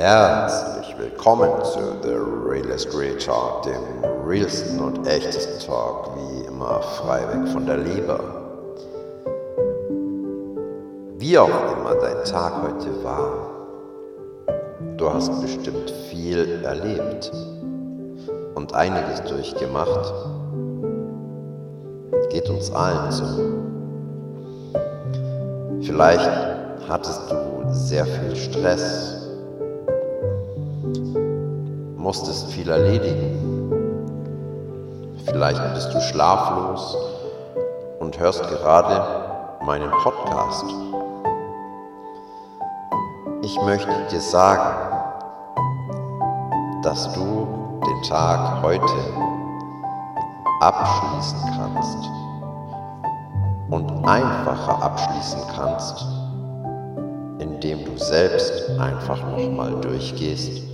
Herzlich willkommen zu The Realist Real Talk, dem realsten und echtesten Talk, wie immer frei weg von der Leber. Wie auch immer dein Tag heute war, du hast bestimmt viel erlebt und einiges durchgemacht. Geht uns allen so. Vielleicht hattest du sehr viel Stress musstest viel erledigen. Vielleicht bist du schlaflos und hörst gerade meinen Podcast. Ich möchte dir sagen, dass du den Tag heute abschließen kannst und einfacher abschließen kannst, indem du selbst einfach nochmal durchgehst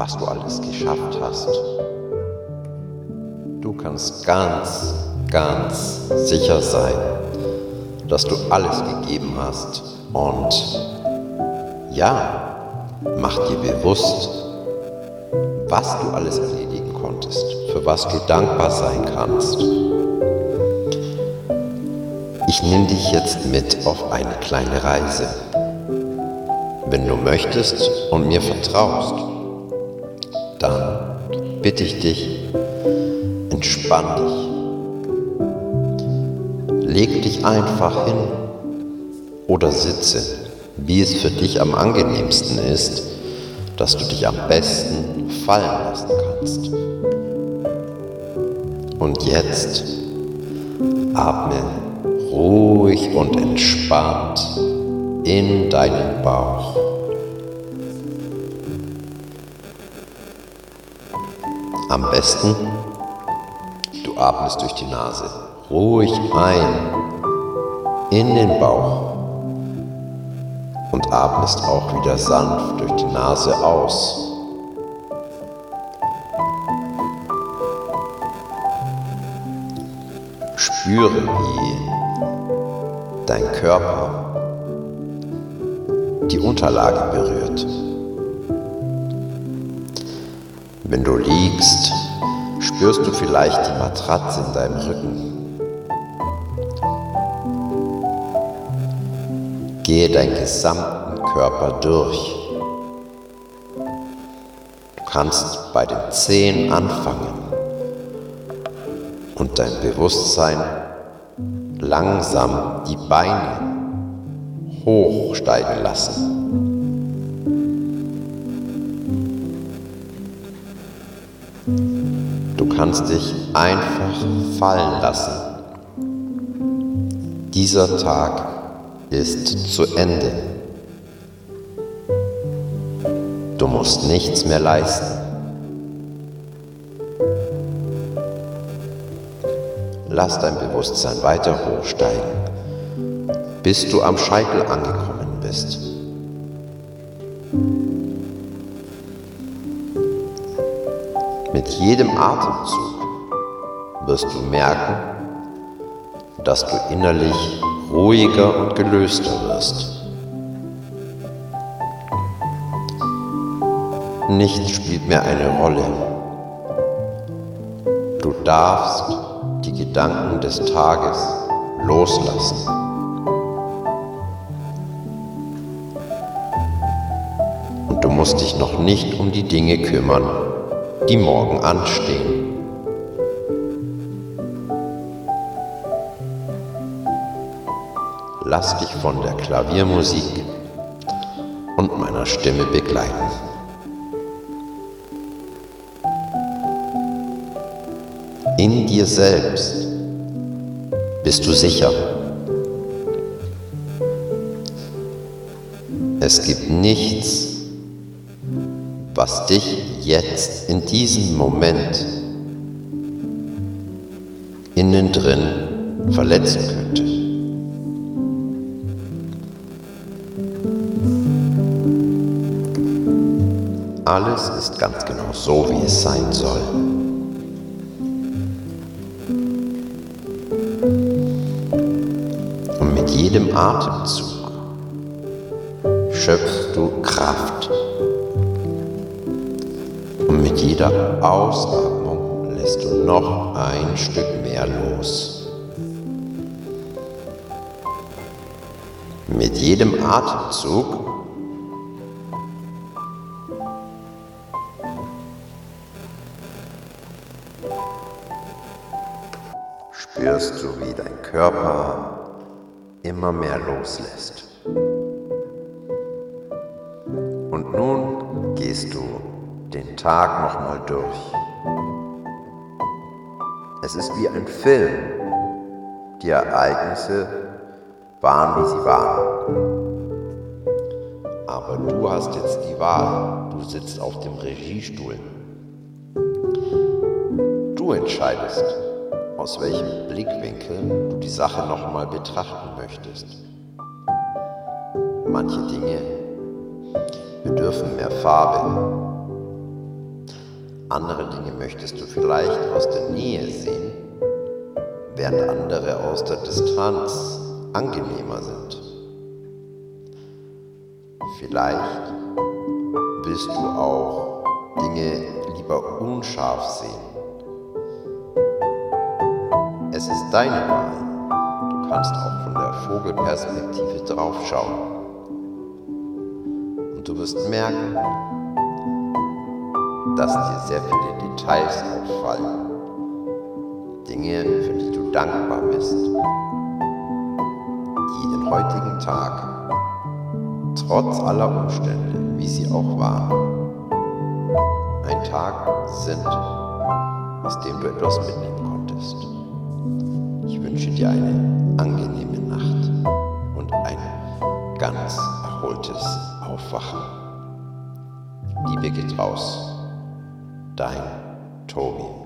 was du alles geschafft hast. Du kannst ganz, ganz sicher sein, dass du alles gegeben hast. Und ja, mach dir bewusst, was du alles erledigen konntest, für was du dankbar sein kannst. Ich nehme dich jetzt mit auf eine kleine Reise. Wenn du möchtest und mir vertraust, bitte ich dich, entspann dich. Leg dich einfach hin oder sitze, wie es für dich am angenehmsten ist, dass du dich am besten fallen lassen kannst. Und jetzt atme ruhig und entspannt in deinen Bauch. Am besten, du atmest durch die Nase ruhig ein in den Bauch und atmest auch wieder sanft durch die Nase aus. Spüre, wie dein Körper die Unterlage berührt. Wenn du liegst, spürst du vielleicht die Matratze in deinem Rücken. Gehe deinen gesamten Körper durch. Du kannst bei den Zehen anfangen und dein Bewusstsein langsam die Beine hochsteigen lassen. Kannst dich einfach fallen lassen. Dieser Tag ist zu Ende. Du musst nichts mehr leisten. Lass dein Bewusstsein weiter hochsteigen, bis du am Scheitel angekommen bist. Mit jedem Atemzug wirst du merken, dass du innerlich ruhiger und gelöster wirst. Nichts spielt mehr eine Rolle. Du darfst die Gedanken des Tages loslassen. Und du musst dich noch nicht um die Dinge kümmern, die morgen anstehen. Lass dich von der Klaviermusik und meiner Stimme begleiten. In dir selbst bist du sicher. Es gibt nichts, was dich jetzt in diesem Moment innen drin verletzen könnte. Alles ist ganz genau so, wie es sein soll. Und mit jedem Atemzug schöpfst du Kraft mit jeder Ausatmung lässt du noch ein Stück mehr los. Mit jedem Atemzug spürst du, wie dein Körper immer mehr loslässt. Und nun gehst du den Tag nochmal durch. Es ist wie ein Film. Die Ereignisse waren, wie sie waren. Aber du hast jetzt die Wahl. Du sitzt auf dem Regiestuhl. Du entscheidest, aus welchem Blickwinkel du die Sache nochmal betrachten möchtest. Manche Dinge bedürfen mehr Farbe. Andere Dinge möchtest du vielleicht aus der Nähe sehen, während andere aus der Distanz angenehmer sind. Vielleicht willst du auch Dinge lieber unscharf sehen es ist deine Wahl. Du kannst auch von der Vogelperspektive draufschauen. Und du wirst merken, dass dir sehr viele Details auffallen. Dinge, für die du dankbar bist. Die den heutigen Tag, trotz aller Umstände, wie sie auch waren, ein Tag sind, aus dem du etwas mitnehmen konntest wünsche dir eine angenehme Nacht und ein ganz erholtes Aufwachen. Liebe geht raus. Dein Tobi.